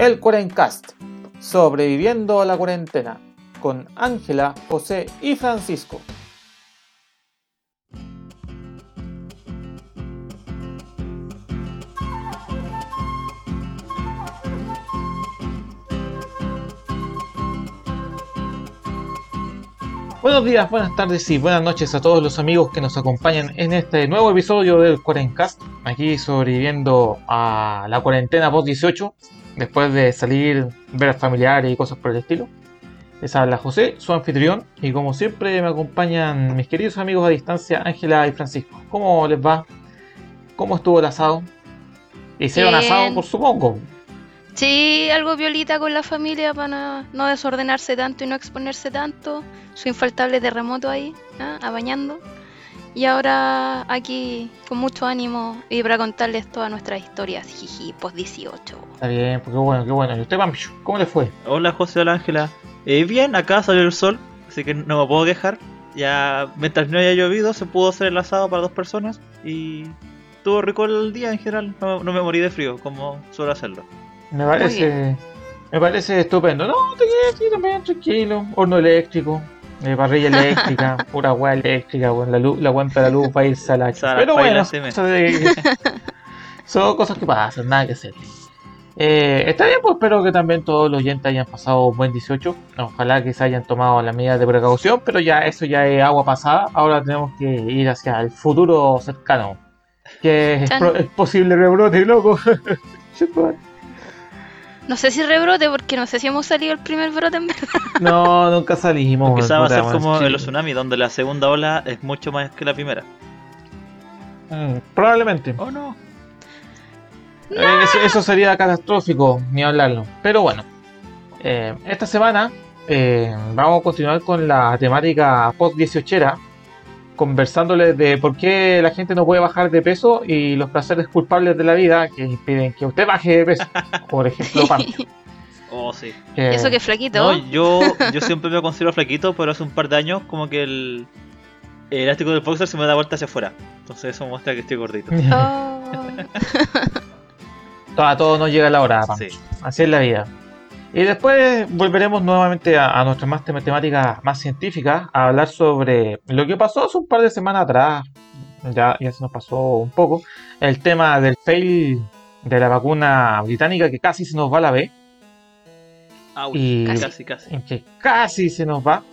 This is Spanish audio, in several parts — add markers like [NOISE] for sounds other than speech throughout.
El Cuarencast, sobreviviendo a la cuarentena, con Ángela, José y Francisco. Buenos días, buenas tardes y buenas noches a todos los amigos que nos acompañan en este nuevo episodio del Cuarencast. Aquí sobreviviendo a la cuarentena post 18, después de salir, ver a familiares y cosas por el estilo. Les habla José, su anfitrión, y como siempre me acompañan mis queridos amigos a distancia, Ángela y Francisco. ¿Cómo les va? ¿Cócómo estuvo el asado? Hicieron Bien. asado, por supongo. Sí, algo violita con la familia para no, desordenarse tanto y no exponerse tanto. Su infaltable terremoto ahí, ¿ah? abañando. Y ahora aquí con mucho ánimo y para contarles todas nuestras historias, jiji, post 18. Está bien, pues qué bueno, qué bueno. ¿Y usted, Pampichu, cómo le fue? Hola José, hola Ángela. Eh, bien, acá salió el sol, así que no me puedo quejar. Ya, mientras no haya llovido, se pudo hacer el asado para dos personas y estuvo rico el día en general. No, no me morí de frío, como suelo hacerlo. Me parece, me parece estupendo. No, te quedas aquí también tranquilo. Horno eléctrico, eh, parrilla [LAUGHS] eléctrica, pura weá eléctrica, weón. La, luz, la de la luz va a irse a la Se va a Pero bueno, de- son cosas que pasan, nada que hacer. Eh, está bien, pues espero que también todos los oyentes hayan pasado un buen 18. Ojalá que se hayan tomado las medidas de precaución, pero ya eso ya es agua pasada. Ahora tenemos que ir hacia el futuro cercano. Que es, Chan. pro- es posible rebrote, loco. [LAUGHS] No sé si rebrote, porque no sé si hemos salido el primer brote en verdad. [LAUGHS] No, nunca salimos. Quizás va a ser como en los tsunamis, donde la segunda ola es mucho más que la primera. Mm, probablemente. ¿O no? Eh, eso, sería catastrófico, ni hablarlo. Pero bueno, eh, esta semana eh, vamos a continuar con la temática post-18era conversándole de por qué la gente no puede bajar de peso y los placeres culpables de la vida que impiden que usted baje de peso. [LAUGHS] Por ejemplo, pan. [LAUGHS] Oh, sí. Eh, Eso que es flaquito. No, yo, yo siempre me considero flaquito, pero hace un par de años como que el, elástico del boxer se me da vuelta hacia afuera. Entonces eso muestra que estoy gordito. Oh. [LAUGHS] a todos nos llega la hora, Así es la vida. Y después volveremos nuevamente a, a nuestras más tem- temáticas más científicas, a hablar sobre lo que pasó hace un par de semanas atrás, ya, ya se nos pasó un poco, el tema del fail de la vacuna británica que casi se nos va a la B, Ouch, Y- casi, casi. en que casi se nos va,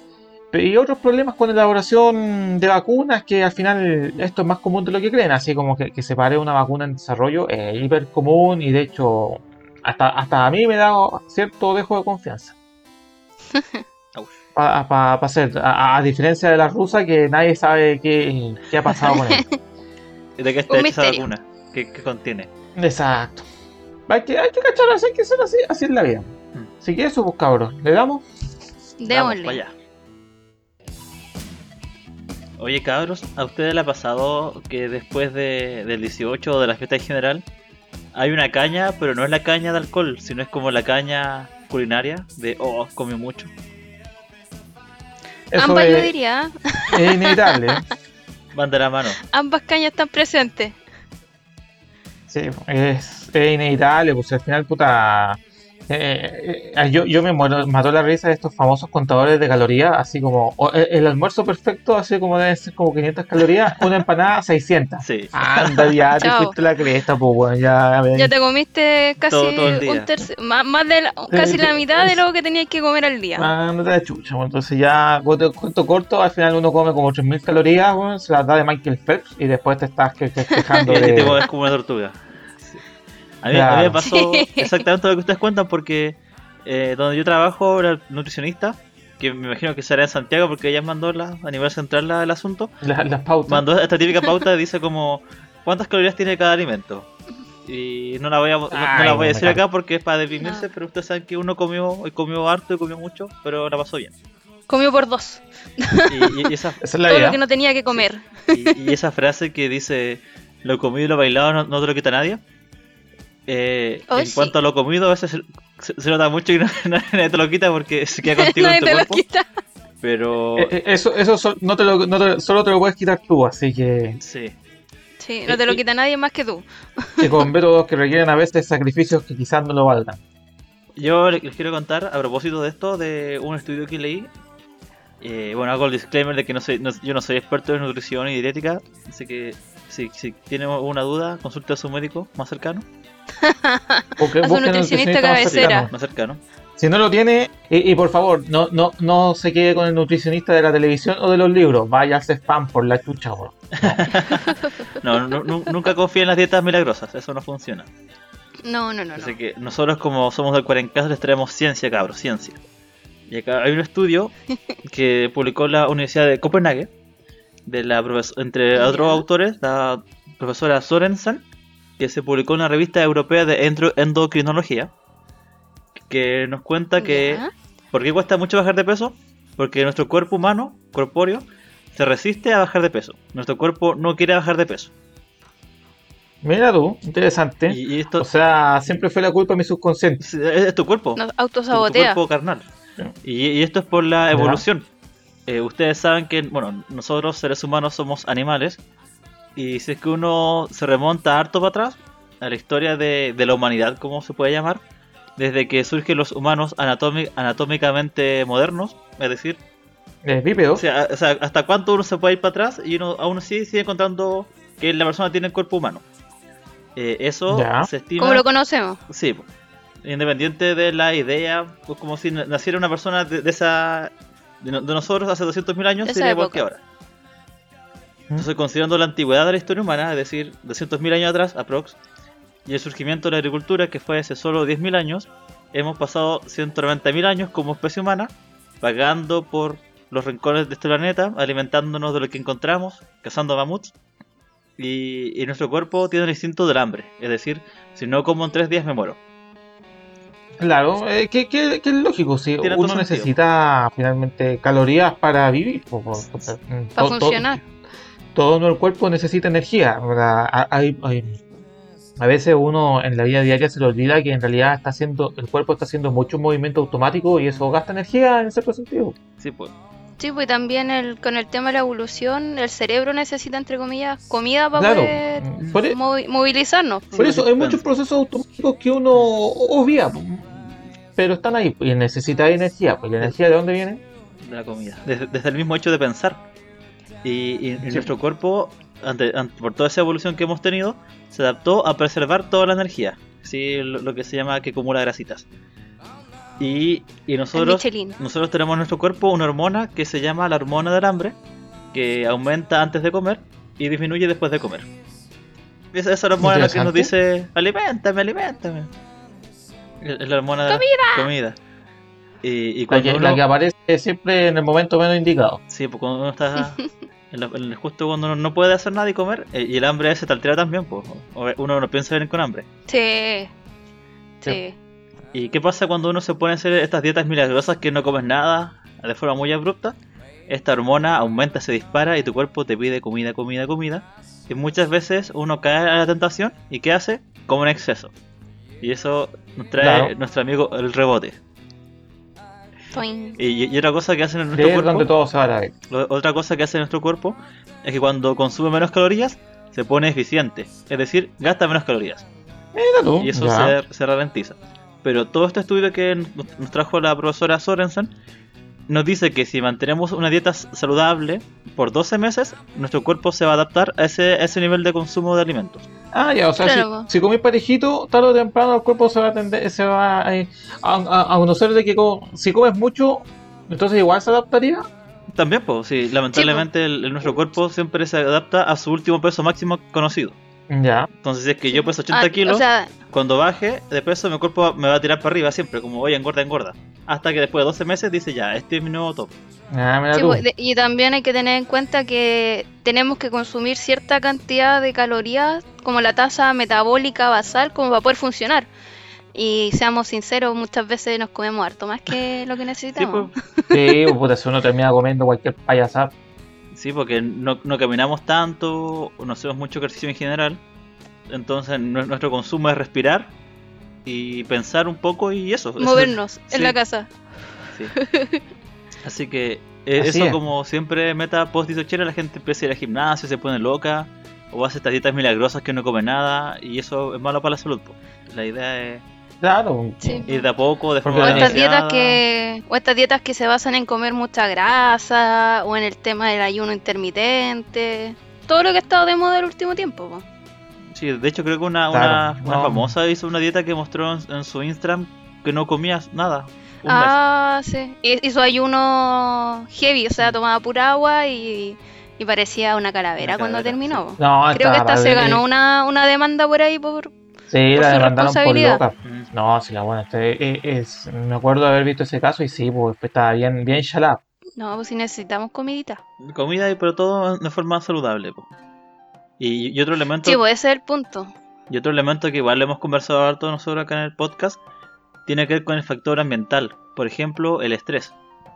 y otros problemas con la elaboración de vacunas que al final esto es más común de lo que creen, así como que, que se pare una vacuna en desarrollo es hiper común y de hecho hasta, hasta a mí me da cierto dejo de confianza. [LAUGHS] Para hacer, a, a diferencia de la rusa que nadie sabe qué, qué ha pasado con ella. [LAUGHS] ¿Y ¿De qué está hecha vacuna? ¿Qué, qué contiene? Exacto. Hay que, hay que cachar, hay que ser así, así es la vida. Hmm. Así que eso, pues cabros, le damos. Vamos Démosle. para allá. Oye cabros, ¿a ustedes les ha pasado que después de, del 18 o de la fiesta en general hay una caña, pero no es la caña de alcohol, sino es como la caña culinaria de, oh, comí mucho? Eso Ambas yo es, diría. es inevitable. Van de la mano. Ambas cañas están presentes. Sí, es, es inevitable, pues al final, puta. Eh, eh, yo, yo me muero, mató la risa de estos famosos contadores de calorías, así como o- el, el almuerzo perfecto, así como debe ser como 500 calorías, una empanada [LAUGHS] 600. Sí. Anda, ya te fuiste la cresta, pues bueno, ya. Ya te comiste casi Todo- todo un tercio, más, más de la- casi la mitad de lo que tenías que comer al día. Mándate la chucha, bueno, entonces ya, cuento, cuento corto, al final uno come como 3000 calorías, bueno, se las da de Michael Phelps y después te estás que, que- quejando [LAUGHS] Y te de. mueves como una tortuga. A, mí, a mí me pasó [LAUGHS] exactamente lo que ustedes cuentan porque eh, donde yo trabajo era nutricionista, que me imagino que será en Santiago porque ella mandó la, a nivel central la- el asunto. la- las pautas. mandó esta típica pauta [LAUGHS] dice como cuántas calorías tiene cada alimento. Y no la voy a, no- la voy a decir acá porque es para deprimirse, No. pero ustedes saben que uno comió y comió harto y comió mucho, pero la pasó bien. Comió por dos. Y, esa, [LAUGHS] Esa es la Todo lo que no tenía que comer. y, y esa frase que dice lo comido y lo bailado no, no te lo quita nadie. Eh, Oh, en sí. cuanto a lo comido, a veces se, se- se nota mucho y [LAUGHS] no- nadie te lo quita porque se queda [LAUGHS] contigo Nadie en tu te lo cuerpo. quita. Pero Eh, eh, Eso, eso so- no te lo, no te- solo te lo puedes quitar tú, así que, sí, Sí, no te lo quita nadie más que tú. que con métodos que requieren a veces sacrificios que quizás no lo valgan. Yo le- les quiero contar a propósito de esto, de un estudio que leí. Eh, bueno, hago el disclaimer de que no soy, no- yo no soy experto en nutrición y dietética, así que si, si tienen alguna duda, consulte a su médico más cercano. Porque un nutricionista nutricionista más cabecera. cercano. Más cercano. Si no lo tiene, y, y por favor, no, no, no se quede con el nutricionista de la televisión o de los libros. Vaya a hacer spam por la chucha. [LAUGHS] No, nu- nunca confíen en las dietas milagrosas, eso no funciona. No, no, no, no. Así que nosotros como somos del 40 les traemos ciencia, cabros, ciencia. Y acá hay un estudio [LAUGHS] que publicó la Universidad de Copenhague, de la entre otros autores, la profesora Sorensen, que se publicó en la revista europea de endocrinología, que nos cuenta que Ya. ¿por qué cuesta mucho bajar de peso? Porque nuestro cuerpo humano, corpóreo, se resiste a bajar de peso. Nuestro cuerpo no quiere bajar de peso. Mira tú, interesante. Y, y esto O sea, siempre fue la culpa de mi subconsciente. es, es tu cuerpo. Nos tu- tu autosabotea. cuerpo carnal. Y, y esto es por la evolución. Eh, ustedes saben que, bueno, nosotros seres humanos somos animales. Y si es que uno se remonta harto para atrás, a la historia de, de la humanidad, como se puede llamar, desde que surgen los humanos anatómi- anatómicamente modernos, es decir, Eh, bípedo. o sea, o sea, hasta cuánto uno se puede ir para atrás y uno aún así sigue encontrando que la persona tiene el cuerpo humano. Eh, eso Ya. se estima. Como lo conocemos. Sí, independiente de la idea, pues como si na- naciera una persona de, de esa de, no- de nosotros hace 200.000 años, sería igual que ahora. Entonces, considerando la antigüedad de la historia humana, es decir, 200.000 años atrás, aprox, y el surgimiento de la agricultura, que fue hace solo 10.000 años, hemos pasado 190.000 años como especie humana, vagando por los rincones de este planeta, alimentándonos de lo que encontramos, cazando mamuts, y, y nuestro cuerpo tiene el instinto del hambre, es decir, si no como en tres días me muero. Claro, eh, que, que- que es lógico, si uno necesita finalmente calorías para vivir. Para funcionar. todo el cuerpo necesita energía. A- hay- hay- a veces uno en la vida diaria se le olvida que en realidad está haciendo, el cuerpo está haciendo mucho movimiento automático y eso gasta energía en cierto sentido. Sí, pues. Sí, pues también el, con el tema de la evolución, el cerebro necesita, entre comillas, comida para Claro, poder mm, por, e- movi- movilizarnos. por eso hay muchos procesos automáticos que uno obvia, pero están ahí y necesita energía. Pues, ¿y ¿la energía de dónde viene? de la comida. Desde, desde el mismo hecho de pensar. Y, y- Sí. nuestro cuerpo, ante, ante- por toda esa evolución que hemos tenido, se adaptó a preservar toda la energía. ¿sí? Lo, lo que se llama que acumula grasitas. Y, y nosotros, nosotros tenemos en nuestro cuerpo una hormona que se llama la hormona del hambre, que aumenta antes de comer y disminuye después de comer. Esa, esa hormona es la que nos dice, alimentame, alimentame. Es es la hormona de la comida. Y, y La cuando que, uno- la que aparece siempre en el momento menos indicado. Sí, pues cuando uno está [LAUGHS] en la- en- justo cuando uno no puede hacer nada y comer, eh, y el hambre ese te altera también, pues uno no piensa venir con hambre. Sí. Sí. Sí. ¿Y qué pasa cuando uno se pone a hacer estas dietas milagrosas que no comes nada de forma muy abrupta? Esta hormona aumenta, se dispara y tu cuerpo te pide comida, comida, comida. Y muchas veces uno cae a la tentación y ¿qué hace? Come en exceso. Y eso nos trae Claro. nuestro amigo el rebote. Y, y otra cosa que hace en nuestro cuerpo... donde todo se va a la Otra cosa que hace nuestro cuerpo es que cuando consume menos calorías se pone eficiente, es decir, gasta menos calorías Mira tú. y eso se, se ralentiza. Pero todo este estudio que nos nos trajo la profesora Sorensen nos dice que si mantenemos una dieta saludable por 12 meses, nuestro cuerpo se va a adaptar a ese, a ese nivel de consumo de alimentos. Ah, ya, o sea, Claro, si, si comís parejito, tarde o temprano el cuerpo se va a tender, se va a, a, a- a conocer de que si comes mucho, entonces igual se adaptaría. También, pues, sí, lamentablemente el- el- nuestro cuerpo siempre se adapta a su último peso máximo conocido. Ya. Entonces, si es que yo peso 80 Ah, kilos, O sea, Cuando baje de peso, mi cuerpo me va a tirar para arriba siempre, como voy engorda, engorda. Hasta que después de 12 meses dice ya, este es mi nuevo top. Ah, mira sí, tú. pues, de- y también hay que tener en cuenta que tenemos que consumir cierta cantidad de calorías, como la tasa metabólica basal, como para poder funcionar. Y seamos sinceros, muchas veces nos comemos harto más que lo que Sí, necesitamos. pues, Sí, pues, puta, si uno termina comiendo cualquier payasada. sí, porque no, no caminamos tanto, no hacemos mucho ejercicio en general. Entonces nu- nuestro consumo es respirar y pensar un poco y eso. eso- Movernos en sí. la casa. sí. [LAUGHS] Así que eh, Así eso es. como siempre meta post disochera, la gente empieza a ir al gimnasio, se pone loca, o hace estas dietas milagrosas que no come nada, y eso es malo para la salud. po. La idea es Claro. Sí. Ir de a poco, de O forma la estas dietas que o estas dietas que se basan en comer mucha grasa o en el tema del ayuno intermitente. Todo lo que ha estado de moda el último tiempo. Sí, de hecho creo que una, Claro, una, una no. famosa hizo una dieta que mostró en, en su Instagram que no comías nada. Un Ah, sí. Hi- Hizo ayuno heavy, o sea, tomaba pura agua y, y parecía una calavera Una cuando terminó. sí. No, Creo que esta se ganó eh, una, una demanda por ahí por... Sí, por la demandaron por loca. Mm. No, sí, la buena. Este, es, es- me acuerdo de haber visto ese caso y sí, pues estaba bien, bien chalada. No, pues si necesitamos comidita. Comida, y- pero todo de forma saludable. po. Y, y otro elemento Sí, ese es el punto. y otro elemento que igual hemos conversado harto nosotros acá en el podcast tiene que ver con el factor ambiental. Por ejemplo, el estrés.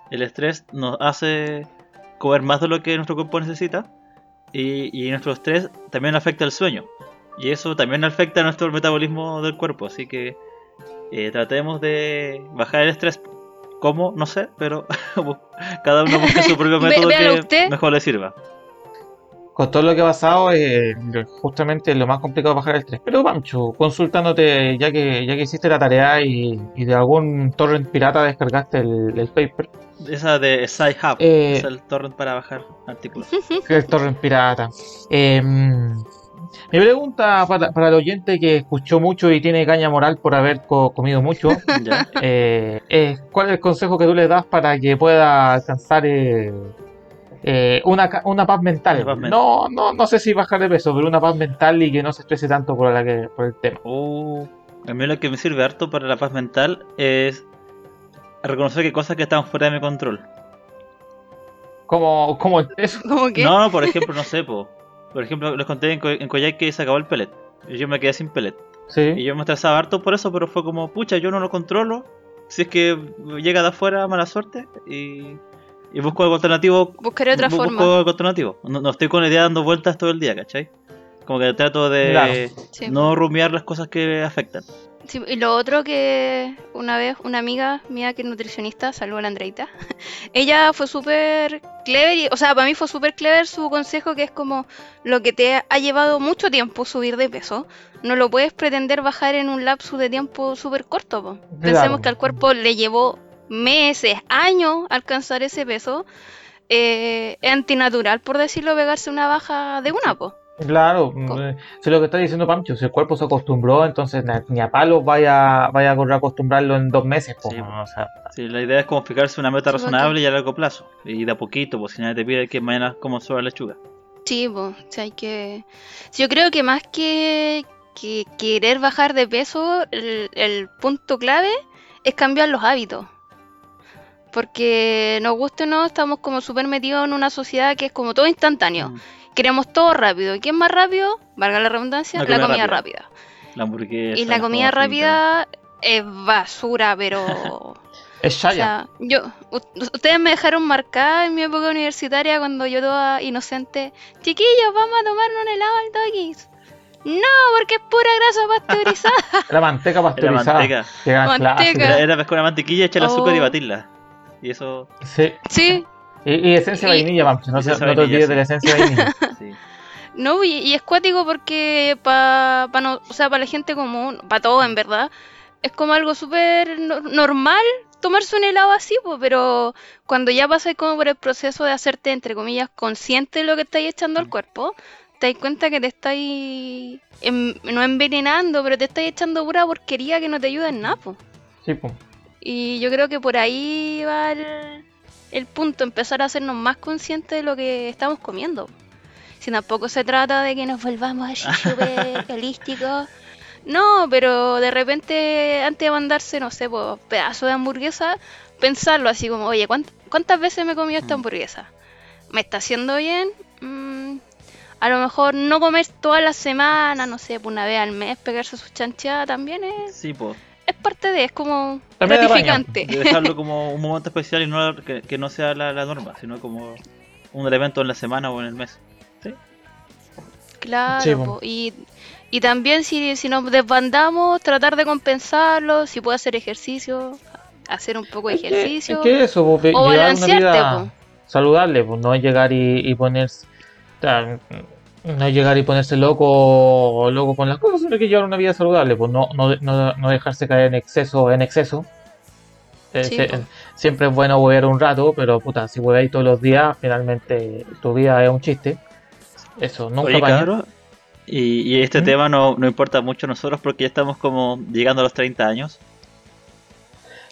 El estrés nos hace comer más de lo que nuestro cuerpo necesita y, y nuestro estrés también afecta el sueño. Y eso también afecta nuestro metabolismo del cuerpo. Así que eh, tratemos de bajar el estrés. ¿Cómo? No sé, pero [LAUGHS] cada uno busca su propio [LAUGHS] método que usted. mejor le sirva. Con todo lo que ha pasado, eh, justamente lo más complicado es bajar el estrés. Pero Pancho, consultándote, ya que ya que hiciste la tarea y, y de algún torrent pirata descargaste el, el paper, Esa de SciHub, Eh, es el torrent para bajar artículos. el torrent pirata. Eh, mi pregunta para, para el oyente que escuchó mucho y tiene caña moral por haber co- comido mucho, [LAUGHS] eh, es, ¿cuál es el consejo que tú le das para que pueda alcanzar eh, eh, una, ca- una paz mental? Una paz mental. No, no, no sé si bajar de peso, pero una paz mental y que no se estrese tanto por, la que, por el tema. Oh, a mí lo que me sirve harto para la paz mental es reconocer que hay cosas que están fuera de mi control. Como, como eso. ¿Cómo que? No, no, por [LAUGHS] ejemplo, no sé, po. por ejemplo, les conté en, Co- en que se acabó el pellet. Y yo me quedé sin pellet. Y Sí, yo me estresaba harto por eso, pero fue como, pucha, yo no lo controlo. Si es que llega de afuera, mala suerte. Y, y busco algo alternativo. Buscaré otra bu- busco forma. algo alternativo. No, no estoy con la idea dando vueltas todo el día, ¿cachai? Como que trato de Claro. Sí. no rumiar las cosas que afectan. Sí, y lo otro que una vez una amiga mía que es nutricionista, saludo a la Andreita, [LAUGHS] ella fue súper clever, y, o sea, para mí fue súper clever su consejo que es como lo que te ha llevado mucho tiempo subir de peso, no lo puedes pretender bajar en un lapso de tiempo súper corto. po. Pensemos Claro. que al cuerpo le llevó meses, años alcanzar ese peso. eh, es antinatural, por decirlo, pegarse una baja de una, po. claro. Eh, Si lo que está diciendo Pancho, si el cuerpo se acostumbró, entonces ni a palos vaya, vaya a correr a acostumbrarlo en dos meses. po, Sí, o sea, Sí, la idea es como fijarse una meta Sí, porque- razonable y a largo plazo. Y de a poquito, pues si nadie te pide que mañana como sobre lechuga. Sí, pues, hay que... Yo creo que más que, que querer bajar de peso, el, el punto clave es cambiar los hábitos. Porque nos guste o no, estamos como súper metidos en una sociedad que es como todo instantáneo. Mm. Queremos todo rápido. ¿Y quién más rápido? Valga la redundancia, La la, comida rápida. rápida. La hamburguesa. Y la comida rápida es basura, pero... [LAUGHS] es O Shaya. sea, yo, ustedes me dejaron marcada en mi época universitaria cuando yo toda inocente, chiquillos, vamos a tomar un helado al doggies. No, porque es pura grasa pasteurizada. [LAUGHS] La manteca Era pasteurizada. manteca. que era Manteca. Era, era pescar una mantequilla, echarle azúcar y Oh. batirla. Y eso, Sí. sí, Y, y esencia de Y- vainilla, Pancho. No, no te olvides sí. de la esencia de vainilla. [LAUGHS] sí. no, y, y es cuático porque para pa no, o sea, para la gente común, para todo en verdad, es como algo súper no- normal tomarse un helado así, pues, pero cuando ya pasas como por el proceso de hacerte, entre comillas, consciente de lo que estáis echando al cuerpo, te das cuenta que te estáis, em- no envenenando, pero te estáis echando pura porquería que no te ayuda en nada, pues. Sí, po. Y yo creo que por ahí va el, el punto, empezar a hacernos más conscientes de lo que estamos comiendo. Si tampoco se trata de que nos volvamos así [LAUGHS] súper holísticos. No, pero de repente antes de mandarse, no sé, pues, pedazo de hamburguesa, pensarlo así como, oye, ¿cuánt- ¿cuántas veces me he comido esta Mm. hamburguesa? ¿Me está haciendo bien? Mm, a lo mejor no comer toda la semana, no sé, pues una vez al mes, pegarse sus chanchadas también es, Sí, pues. Es parte de, es como También gratificante. De dejarlo como [LAUGHS] un momento especial y no que, que no sea la, la norma, sino como un evento en la semana o en el mes. ¿Sí? Claro, Sí, y, y también si, si nos desbandamos, tratar de compensarlo, si puede hacer ejercicio, hacer un poco de Es que- ejercicio, Es que eso, o llevar una balancearte, vida po. saludable, pues no llegar y, y ponerse. o sea, no llegar y ponerse loco loco con las cosas, sino que llevar una vida saludable, pues no, no, no, no dejarse caer en exceso, en exceso. Eh, Sí, se- po. siempre es bueno huevear un rato, pero puta, si hueveáis todos los días, finalmente tu vida es un chiste. Eso, nunca Oye, y, y este ¿Mm? tema no, no importa mucho a nosotros porque ya estamos como llegando a los 30 años.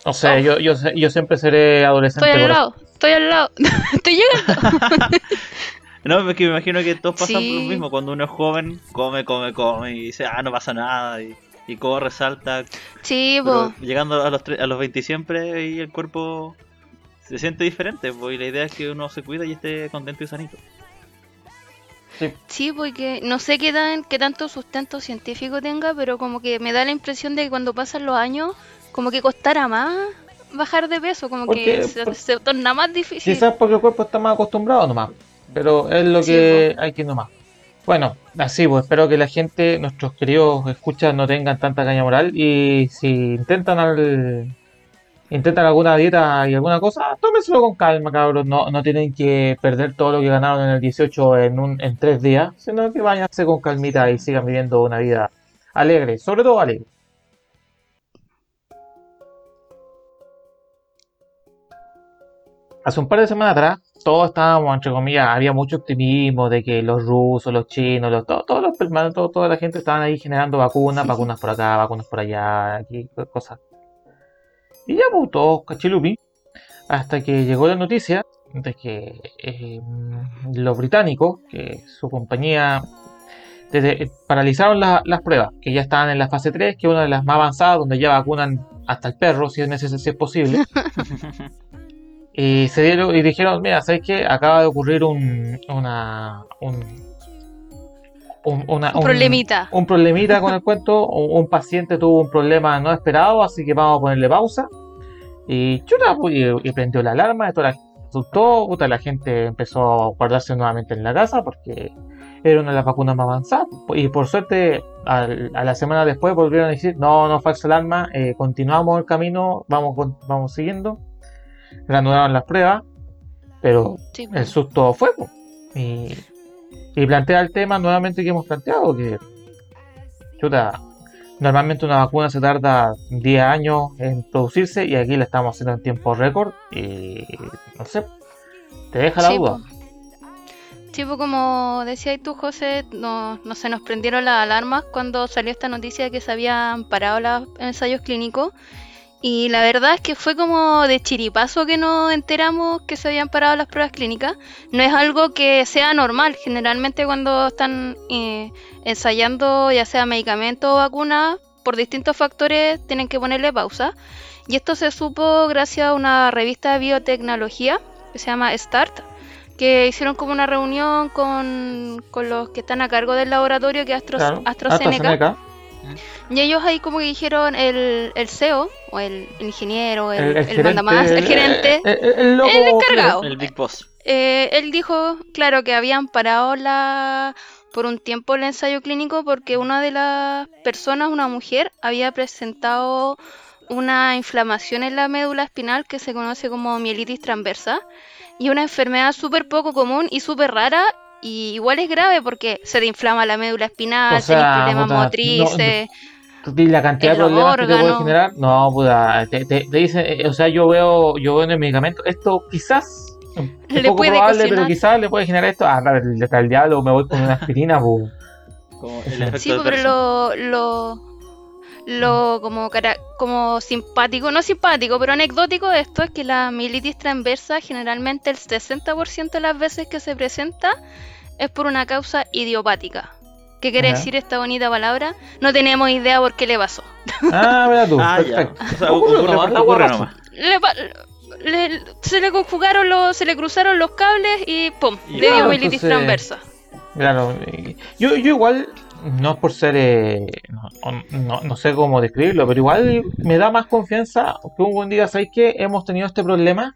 No sé, yo, yo, sé- yo siempre seré adolescente. Estoy al lado, estoy al lado. [LAUGHS] estoy llegando. [LAUGHS] No, es que me imagino que todos pasan por Sí. lo mismo. Cuando uno es joven, come, come, come y dice, ah, no pasa nada. Y, y corre, salta. Sí, llegando a los, tre- a los 20 siempre y el cuerpo se siente diferente. po, y la idea es que uno se cuida y esté contento y sanito. Sí, porque no sé qué, tan, qué tanto sustento científico tenga, pero como que me da la impresión de que cuando pasan los años, como que costará más bajar de peso, como Porque- que se, por- se torna más difícil. Quizás porque el cuerpo está más acostumbrado nomás. Pero es lo que hay que nomás. Bueno, así pues espero que la gente, nuestros queridos escuchas, no tengan tanta caña moral. Y si intentan al, intentan alguna dieta y alguna cosa, tómenselo con calma, cabros. No, no tienen que perder todo lo que ganaron en el 18 en un, en tres días, sino que váyanse con calmita y sigan viviendo una vida alegre, sobre todo alegre. Hace un par de semanas atrás, todos estábamos, entre comillas, había mucho optimismo de que los rusos, los chinos, los, todo- todos los, todo- toda la gente estaban ahí generando vacunas, vacunas por acá, vacunas por allá, aquí, cosas. Y ya, pues, todos cachilupi, hasta que llegó la noticia de que eh, los británicos, que su compañía, desde- paralizaron la- las pruebas, que ya estaban en la fase 3, que es una de las más avanzadas, donde ya vacunan hasta el perro, si es necesario, si es posible. [LAUGHS] Y se dieron y dijeron, mira, ¿sabes qué? Acaba de ocurrir un una un, un- una- Un problemita. un problemita con el cuento. [LAUGHS] Un, paciente tuvo un problema no esperado, así que vamos a ponerle pausa. Y chuta, pues, y, y prendió la alarma, esto la asustó, puta, la gente empezó a guardarse nuevamente en la casa porque era una de las vacunas más avanzadas. Y por suerte, al- a la semana después volvieron a decir, no, no falsa alarma, eh, continuamos el camino, vamos, vamos siguiendo. Reanudaron las pruebas, pero Sí, el susto fue. po. Y, y plantea el tema nuevamente que hemos planteado, que chuta, normalmente una vacuna se tarda 10 años en producirse y aquí la estamos haciendo en tiempo récord y no sé, te deja la Sí, duda. po. Sí, po, como decías tú, José, no, no se nos prendieron las alarmas cuando salió esta noticia de que se habían parado los ensayos clínicos. Y la verdad es que fue como de chiripazo que nos enteramos que se habían parado las pruebas clínicas. No es algo que sea normal. Generalmente cuando están eh, ensayando ya sea medicamentos o vacunas, por distintos factores tienen que ponerle pausa. Y esto se supo gracias a una revista de biotecnología que se llama START, que hicieron como una reunión con, con los que están a cargo del laboratorio que es Astro- Claro, AstraZeneca. AstraZeneca. Y ellos ahí como que dijeron el, el CEO, o el, ingeniero, el, El, el el gerente, mandamás, el gerente, el, el- el loco el encargado. El Big Boss. eh, él dijo, claro, que habían parado la por un tiempo el ensayo clínico porque una de las personas, una mujer, había presentado una inflamación en la médula espinal que se conoce como mielitis transversa y una enfermedad súper poco común y súper rara y igual es grave porque se te inflama la médula espinal, O sea, tenés problemas puta, no- motrices. ¿Y la cantidad en de problemas que te puede generar? No, puta, te, te, te dicen, eh, o sea, yo veo, yo veo en el medicamento, esto quizás, es [LAUGHS] Le poco puede probable, pero quizás le puede generar esto, ah, dale, le cae el diablo, me voy con una aspirina. [LAUGHS] Como [LAUGHS] Sí, el pues, pero lo, lo, lo como, cara- como simpático, no simpático, pero anecdótico de esto es que la mielitis transversa generalmente el 60% de las veces que se presenta es por una causa idiopática. ¿Qué quiere decir esta bonita palabra? No tenemos idea por qué le pasó. Ah, mira tú, Ah, ya. perfecto. O sea, Ocurre ocurre nomás, porque la ocurre hueá nomás. Le pa- le- se le conjugaron los, se le cruzaron los cables y ¡pum! Y le dio claro, mielitis entonces- transversa. Claro, yo, yo igual, no es por ser, eh, no, no- no sé cómo describirlo, pero igual me da más confianza que un buen día, ¿sabéis que hemos tenido este problema?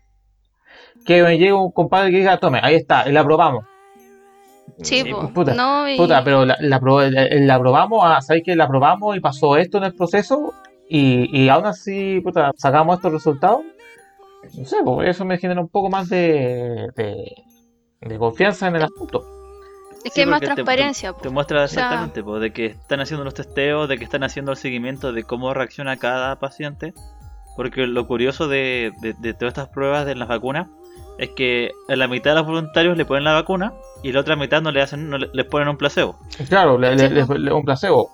Que me llegue un compadre que diga, tome, ahí está, la probamos. Sí, puta, no, y- Puta, pero la, la, la- la probamos, ah, ¿sabéis que la probamos y pasó esto en el proceso? Y, y aún así, puta, sacamos estos resultados. No sé, pues eso me genera un poco más de, de, de confianza en el asunto. Es Sí, que hay más te- transparencia. Te po. muestra O sea- exactamente po, de que están haciendo los testeos, de que están haciendo el seguimiento de cómo reacciona cada paciente. Porque lo curioso de, de- de todas estas pruebas de las vacunas es que a la mitad de los voluntarios le ponen la vacuna y la otra mitad no le hacen, no le, les ponen un placebo. Claro, le, le- Sí, le- po. le- un placebo.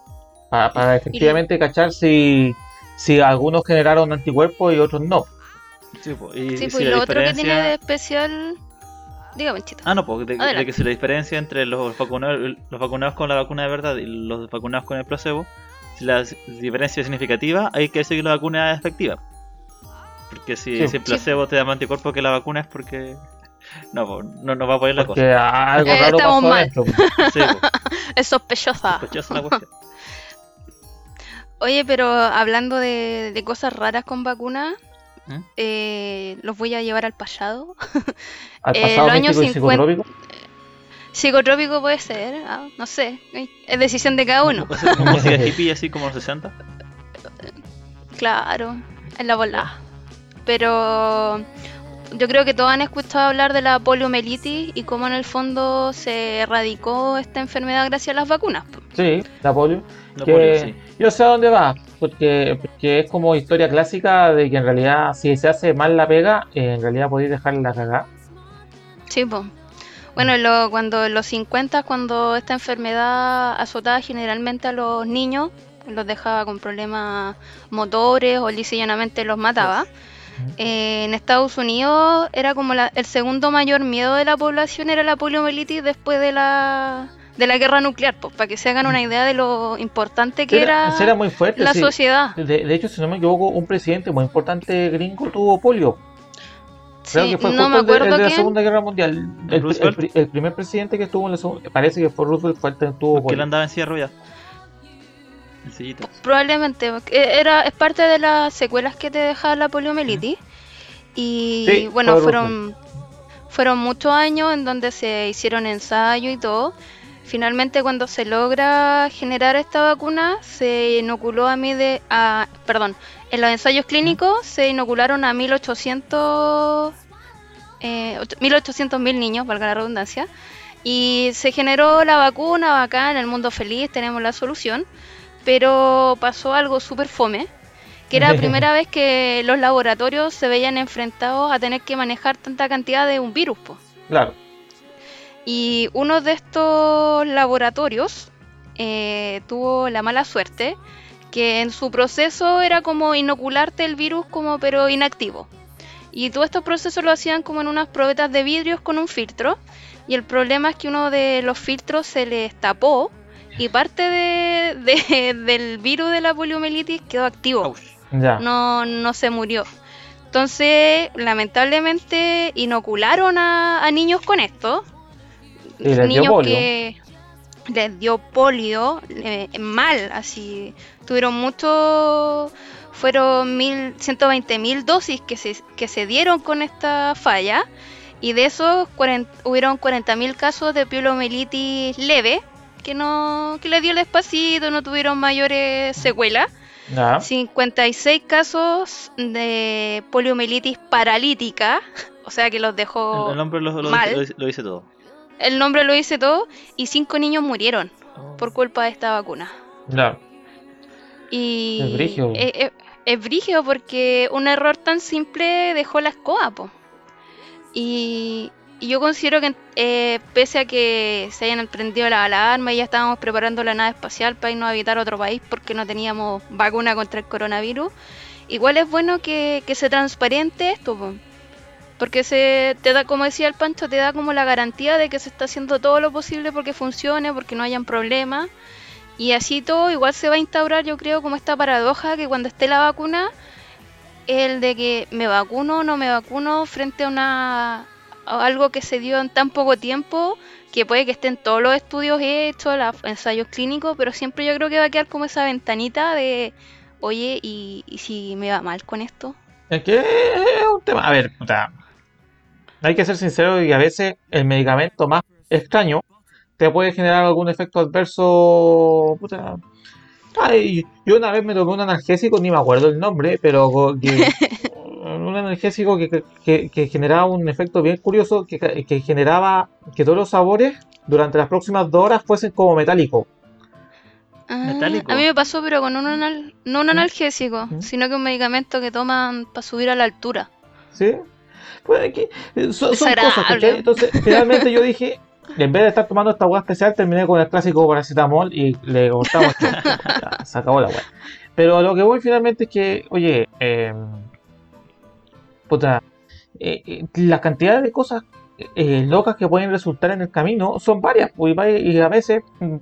Para, para efectivamente cachar si, si algunos generaron anticuerpos y otros no. Sí, po, y, Sí, y pues si y la lo otro que tiene de especial. Ah, no, pues de, de Adelante. que si la diferencia entre los vacunados, los vacunados con la vacuna de verdad y los vacunados con el placebo, si la diferencia es significativa, hay que decir que la vacuna es efectiva. Porque si, Sí. si el placebo te da más anticuerpos que la vacuna es porque... [LAUGHS] No, no nos va a poner la Porque algo Eh, raro estamos pasó mal. adentro. cosa. [LAUGHS] Sí, pues, Es sospechosa. sospechosa la cuestión. [LAUGHS] Oye, pero hablando de, de cosas raras con vacunas, ¿Mm? eh, los voy a llevar al pasado. [LAUGHS] Al Eh, pasado los años místico y 50. psicotrópico. Psicotrópico puede ser, ah, no sé, es decisión de cada uno. Música [LAUGHS] hippie así como los 60. Claro, en la bola. Pero yo creo que todos han escuchado hablar de la poliomielitis y cómo en el fondo se erradicó esta enfermedad gracias a las vacunas. Sí, la polio. No que polio, sí. yo sé a dónde va, porque, porque es como historia clásica de que en realidad si se hace mal la pega, eh, en realidad podéis dejarla cagar. Sí. Bueno, lo- cuando en los 50, cuando esta enfermedad azotaba generalmente a los niños, los dejaba con problemas motores o lisa y llanamente los mataba. Eh, en Estados Unidos era como la- el segundo mayor miedo de la población era la poliomielitis después de la de la guerra nuclear, pues, para que se hagan una idea de lo importante que era, era muy fuerte. la sí. sociedad. De, de hecho, si no me equivoco, un presidente muy importante gringo tuvo polio. Creo Sí, que fue no justo me el de, el acuerdo de la. Segunda Guerra Mundial. El, primer presidente que estuvo en la segunda. Parece que fue Roosevelt, fue el que tuvo Porque él polio. andaba en silla sillita. Probablemente, era, es parte de las secuelas que te deja la poliomielitis. Y Sí, bueno, fue fueron, fueron muchos años en donde se hicieron ensayos y todo. Finalmente, cuando se logra generar esta vacuna, se inoculó a mí de. A, perdón, en los ensayos clínicos se inocularon a 1800. Eh, ocho- 1800 mil niños, valga la redundancia. Y se generó la vacuna, bacán, el mundo feliz, tenemos la solución. Pero pasó algo súper fome, que era la [LAUGHS] primera vez que los laboratorios se veían enfrentados a tener que manejar tanta cantidad de un virus. po. Claro. Y uno de estos laboratorios eh, tuvo la mala suerte que en su proceso era como inocularte el virus como pero inactivo. Y todos estos procesos lo hacían como en unas probetas de vidrios con un filtro. Y el problema es que uno de los filtros se les tapó y parte de- de- [LAUGHS] del virus de la poliomielitis quedó activo no, no se murió. Entonces, lamentablemente, inocularon a, a niños con esto. Y les dio niños polio. que les dio polio eh, mal, así. Tuvieron mucho. Fueron mil, 120 mil dosis que se, que se dieron con esta falla. Y de esos, 40 hubieron 40 mil casos de poliomielitis leve. Que no que les dio el despacito, no tuvieron mayores secuelas. Ya. 56 casos de poliomielitis paralítica, [LAUGHS] o sea que los dejó. El, el hombre lo, lo mal. lo dice todo. El nombre lo dice todo, y 5 niños murieron por culpa de esta vacuna. Ya. Y Es brígido. Es, es- es brígido porque un error tan simple dejó la escoba, po. Y, y yo considero que eh, pese a que se hayan prendido las alarmas y ya estábamos preparando la nave espacial para irnos a habitar otro país porque no teníamos vacuna contra el coronavirus, igual es bueno que, que se transparente esto, po. Porque se te da, como decía el Pancho, te da como la garantía de que se está haciendo todo lo posible porque funcione, porque no hayan problemas. Y así todo igual se va a instaurar, yo creo, como esta paradoja que cuando esté la vacuna, el de que me vacuno o no me vacuno frente a una algo que se dio en tan poco tiempo, que puede que estén todos los estudios hechos, los ensayos clínicos, pero siempre yo creo que va a quedar como esa ventanita de, oye, ¿y, y si me va mal con esto? Es que es un tema. A ver, puta, hay que ser sincero y a veces el medicamento más extraño te puede generar algún efecto adverso. Puta. Ay, yo una vez me tomé un analgésico, ni me acuerdo el nombre, pero que- [LAUGHS] un analgésico que, que- que generaba un efecto bien curioso, que, que generaba que todos los sabores durante las próximas dos horas fuesen como metálicos. Ah, Metálico. A mí me pasó, pero con un anal- no un analgésico, ¿Mm? sino que un medicamento que toman para subir a la altura. ¿Sí? Pues que eh, son, son cosas, ¿cachai? Entonces, finalmente yo dije, [LAUGHS] en vez de estar tomando esta hueá especial, terminé con el clásico paracetamol y le cortamos [LAUGHS] se acabó la hueá. Pero lo que voy finalmente es que, oye, eh, puta, eh, eh, la cantidad de cosas eh, locas que pueden resultar en el camino son varias, pues, y, va- y a veces mm,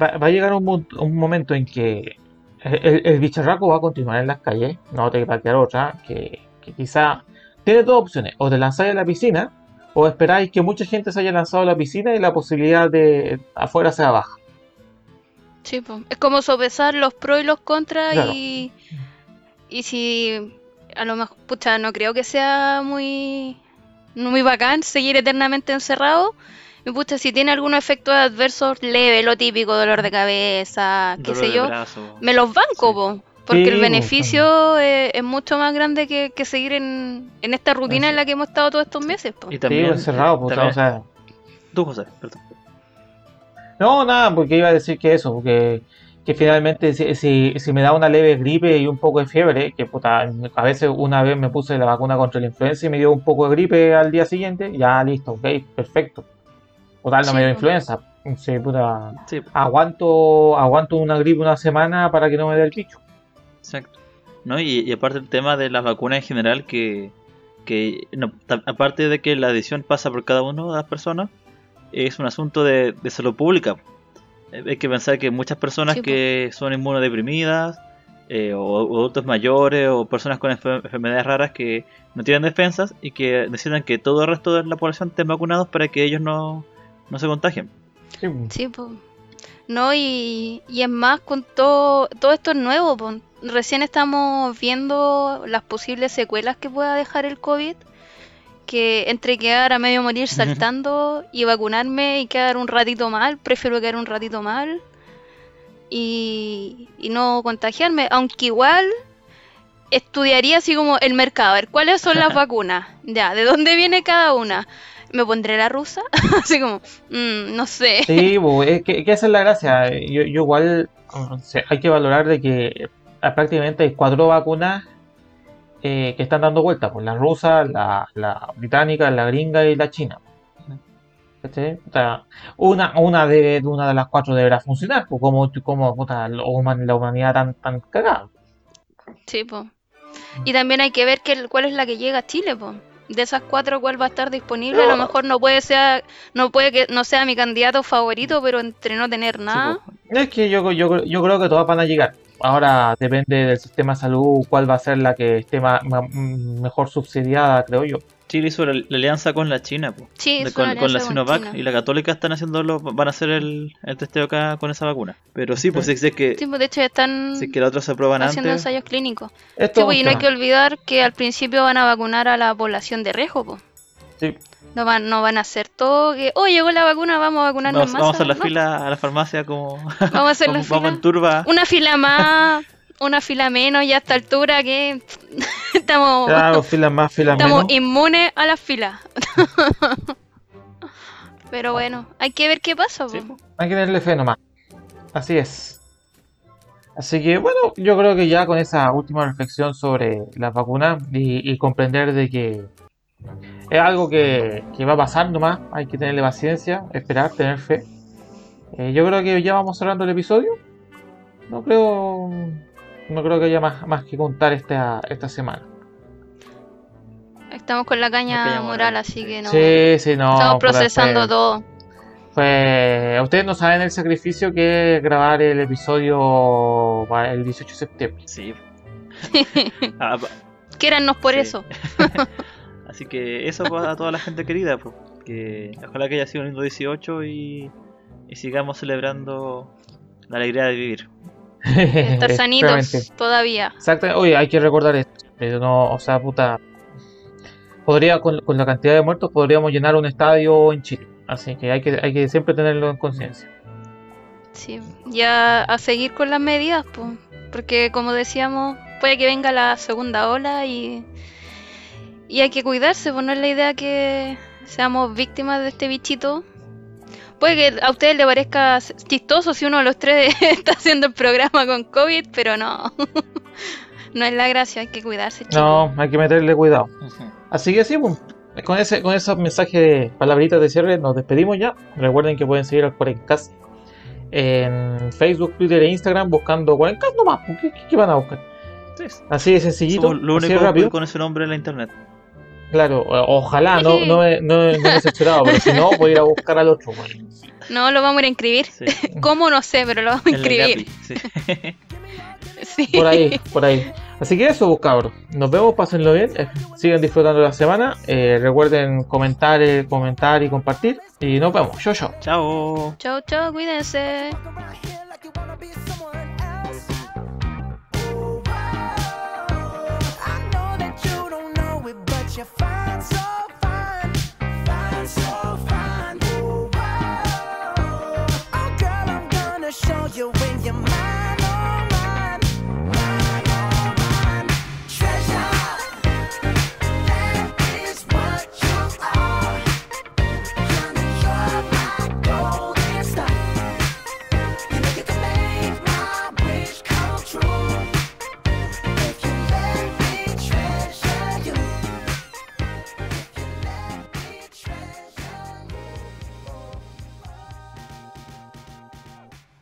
va, va a llegar un, mo- un momento en que el, el bicharraco va a continuar en las calles, no te va a quedar otra, que, que quizá tiene dos opciones, o te lanzáis a la piscina, o esperáis que mucha gente se haya lanzado a la piscina y la posibilidad de afuera sea baja. Sí, es como sopesar los pros y los contras Claro. y, y si a lo mejor, pucha, no creo que sea muy, muy bacán seguir eternamente encerrado. Y pucha, si tiene algunos efectos adversos leves, lo típico, dolor de cabeza, qué sé yo, brazo. me los banco, Sí. po, porque Sí, el po, beneficio es, es mucho más grande que, que seguir en, en esta rutina en la que hemos estado todos estos meses. Po. Y Sí, también, pues, encerrado, pues, también- o sea, Tú, José, perdón. No, nada, porque iba a decir que eso, porque que finalmente si, si, si me da una leve gripe y un poco de fiebre, que puta, a veces una vez me puse la vacuna contra la influenza y me dio un poco de gripe al día siguiente, ya listo, ok, perfecto. Total, no Sí, me dio pues. influenza. Sí, puta, Sí, aguanto, aguanto una gripe una semana para que no me dé el bicho. Exacto. ¿No? Y, y aparte el tema de las vacunas en general, que, que no, aparte de que la decisión pasa por cada una de las personas, es un asunto de, de salud pública. Eh, Hay que pensar que muchas personas Sí, que son inmunodeprimidas, eh, o, o adultos mayores, o personas con enfer- enfermedades raras que no tienen defensas y que necesitan que todo el resto de la población estén vacunados para que ellos no, no se contagien. Sí, po. No, y, y es más, con todo, todo esto es nuevo, po. Recién estamos viendo las posibles secuelas que pueda dejar el COVID. Que entre quedar a medio morir saltando y vacunarme y quedar un ratito mal, prefiero quedar un ratito mal y, y no contagiarme. Aunque igual estudiaría así como el mercado, a ver cuáles son las [LAUGHS] vacunas, ya, de dónde viene cada una. Me pondré la rusa, [LAUGHS] así como, mm, no sé. Sí, es que, que esa es la gracia. Yo, yo igual o sea, hay que valorar de que prácticamente hay cuatro vacunas eh, que están dando vueltas, pues la rusa, la, la británica, la gringa y la china. Sea, una, una de, una de las cuatro deberá funcionar, pues como, como puta, la human- la humanidad tan, tan cagada. Sí. Y también hay que ver que, cuál es la que llega a Chile, po. De esas cuatro, cuál va a estar disponible. A lo mejor no puede ser, no puede que no sea mi candidato favorito, pero entre no tener nada. Sí, Es que yo, yo, yo creo que todas van a llegar. Ahora depende del sistema de salud cuál va a ser la que esté ma- ma- mejor subsidiada, creo yo. Chile hizo la, la alianza con la China, po. Sí, De- con, una con la Sinovac China. y la Católica están haciéndolo, van a hacer el, el testeo acá con esa vacuna. Pero sí, pues si es que, Sí, pues, de hecho ya están si es que la otra se aprueban haciendo antes. ensayos clínicos. Esto Sí, pues, y no hay que olvidar que al principio van a vacunar a la población de riesgo, po. Sí. No van, no van a hacer todo que, oh, llegó la vacuna, vamos a vacunarnos Vamos, más. vamos a hacer la No, fila a la farmacia como Vamos a hacer la vamos, vamos fila. en turba. Una fila más, una fila menos y a esta altura que [LAUGHS] estamos, Claro, filas más, filas estamos menos. inmunes a las filas. [LAUGHS] Pero bueno, hay que ver qué pasa. Sí. Hay que tenerle fe nomás. Así es. Así que bueno, yo creo que ya con esa última reflexión sobre las vacunas y, y comprender de que es algo que, que va a pasar nomás, hay que tenerle paciencia, esperar, tener fe. Eh, yo creo que ya vamos cerrando el episodio. No creo, no creo que haya más, más que contar esta, esta semana. Estamos con la caña, moral, así sí. que no. Sí, sí, no. Estamos procesando fue- todo. Fue, ustedes no saben el sacrificio que es grabar el episodio para el 18 de septiembre. Sí. [LAUGHS] Ah, Quérannos por Sí. eso. [LAUGHS] Así que eso a toda la gente querida, pues, que ojalá que haya sido un lindo 18 y, y sigamos celebrando la alegría de vivir. Estar [LAUGHS] sanitos todavía. Exacto. Oye, hay que recordar esto. pero no, o sea, puta. Podría, con, con la cantidad de muertos, podríamos llenar un estadio en Chile. Así que hay que, hay que siempre tenerlo en conciencia. Sí, ya a seguir con las medidas, pues, porque como decíamos, puede que venga la segunda ola y, y hay que cuidarse, pues no es la idea que seamos víctimas de este bichito, Puede que a ustedes les parezca chistoso si uno de los tres [LAUGHS] está haciendo el programa con COVID, pero no. [LAUGHS] no es la gracia, hay que cuidarse, chicos. No, hay que meterle cuidado. Así que sí, pues, con ese, con esos mensajes de palabritas de cierre nos despedimos ya. Recuerden que pueden seguir al Cuarencast en Facebook, Twitter e Instagram buscando Cuarencast nomás. pues, ¿Qué, qué- qué van a buscar? Sí, Así de sencillito, somos lo así único de rápido. con ese nombre en la internet. Claro, ojalá, no, no, he- no, no me pero si no, voy a ir a buscar al otro. weón. No, lo vamos a ir a inscribir. Sí. [LAUGHS] ¿Cómo? No sé, pero lo vamos a inscribir. [LAUGHS] Sí. Por ahí, por ahí. Así que eso, cabros. Nos vemos, pásenlo bien. eh, sigan disfrutando la semana. eh, recuerden comentar, eh, comentar y compartir. Y nos vemos. Chau, chau. Chao. Chao, chao, cuídense. you find so